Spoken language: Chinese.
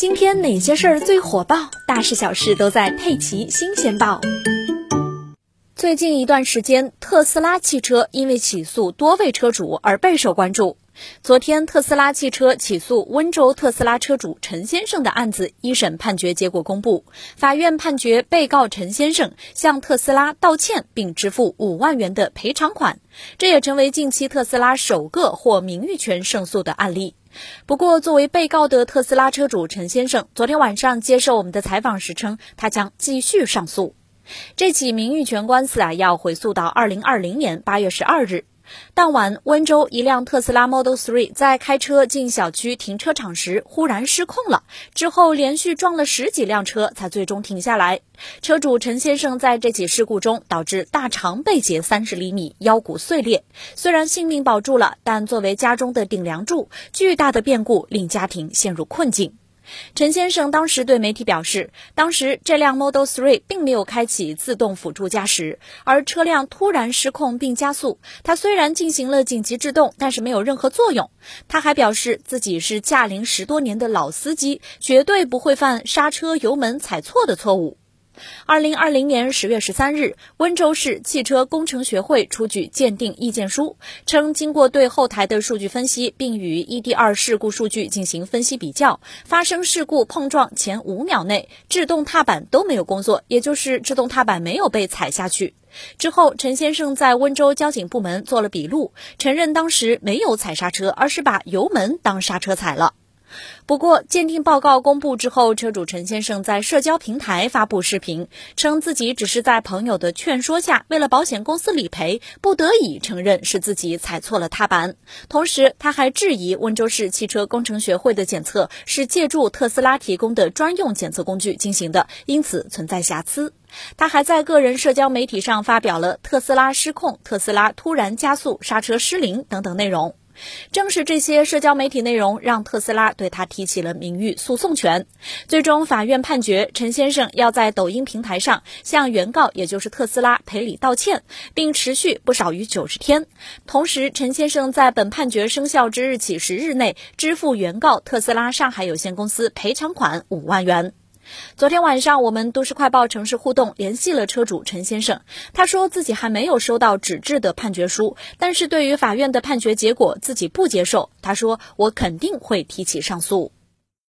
今天哪些事儿最火爆？大事小事都在《佩奇新鲜报》。最近一段时间，特斯拉汽车因为起诉多位车主而备受关注。昨天，特斯拉汽车起诉温州特斯拉车主陈先生的案子一审判决结果公布，法院判决被告陈先生向特斯拉道歉并支付五万元的赔偿款，这也成为近期特斯拉首个获名誉权胜诉的案例。不过，作为被告的特斯拉车主陈先生，昨天晚上接受我们的采访时称，他将继续上诉。这起名誉权官司啊，要回溯到二零二零年八月十二日。当晚，温州一辆特斯拉 Model 3在开车进小区停车场时忽然失控了，之后连续撞了十几辆车，才最终停下来。车主陈先生在这起事故中导致大肠被截三十厘米，腰骨碎裂。虽然性命保住了，但作为家中的顶梁柱，巨大的变故令家庭陷入困境。陈先生当时对媒体表示，当时这辆 Model 3并没有开启自动辅助驾驶，而车辆突然失控并加速。他虽然进行了紧急制动，但是没有任何作用。他还表示自己是驾龄十多年的老司机，绝对不会犯刹车油门踩错的错误。二零二零年十月十三日，温州市汽车工程学会出具鉴定意见书，称经过对后台的数据分析，并与 ED2 事故数据进行分析比较，发生事故碰撞前五秒内，制动踏板都没有工作，也就是制动踏板没有被踩下去。之后，陈先生在温州交警部门做了笔录，承认当时没有踩刹车，而是把油门当刹车踩了。不过，鉴定报告公布之后，车主陈先生在社交平台发布视频，称自己只是在朋友的劝说下，为了保险公司理赔，不得已承认是自己踩错了踏板。同时，他还质疑温州市汽车工程学会的检测是借助特斯拉提供的专用检测工具进行的，因此存在瑕疵。他还在个人社交媒体上发表了“特斯拉失控”“特斯拉突然加速刹车失灵”等等内容。正是这些社交媒体内容，让特斯拉对他提起了名誉诉讼权。最终，法院判决陈先生要在抖音平台上向原告，也就是特斯拉赔礼道歉，并持续不少于九十天。同时，陈先生在本判决生效之日起十日内支付原告特斯拉上海有限公司赔偿款五万元。昨天晚上，我们都市快报城市互动联系了车主陈先生，他说自己还没有收到纸质的判决书，但是对于法院的判决结果自己不接受。他说：“我肯定会提起上诉。”